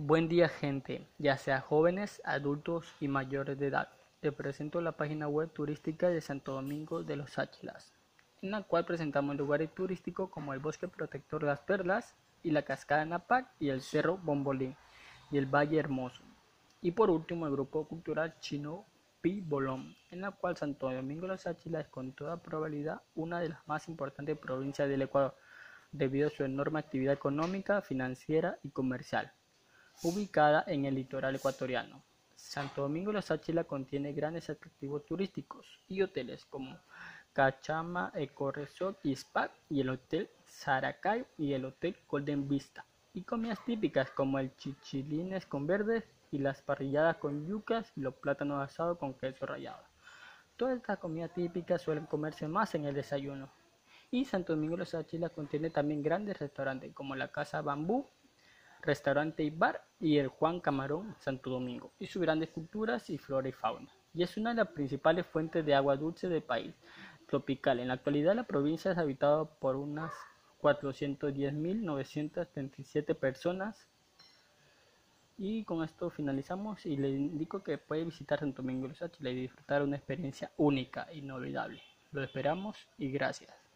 Buen día gente, ya sea jóvenes, adultos y mayores de edad. Te presento la página web turística de Santo Domingo de los Áchilas, en la cual presentamos lugares turísticos como el Bosque Protector de las Perlas y la Cascada Napac y el Cerro Bombolín y el Valle Hermoso. Y por último el Grupo Cultural Chino Pi Bolón, en la cual Santo Domingo de los Áchilas es con toda probabilidad una de las más importantes provincias del Ecuador, debido a su enorme actividad económica, financiera y comercial ubicada en el litoral ecuatoriano. Santo Domingo de los Áchila contiene grandes atractivos turísticos y hoteles como Cachama Eco Resort y Spa y el Hotel Saracay y el Hotel Golden Vista y comidas típicas como el chichilines con verdes y las parrilladas con yucas y los plátanos asados con queso rallado. Todas estas comidas típicas suelen comerse más en el desayuno. Y Santo Domingo los Áchila contiene también grandes restaurantes como la Casa Bambú restaurante y bar y el Juan Camarón Santo Domingo y sus grandes culturas y flora y fauna. Y es una de las principales fuentes de agua dulce del país tropical. En la actualidad la provincia es habitada por unas 410.937 personas. Y con esto finalizamos y le indico que puede visitar Santo Domingo de los y disfrutar una experiencia única, inolvidable. Lo esperamos y gracias.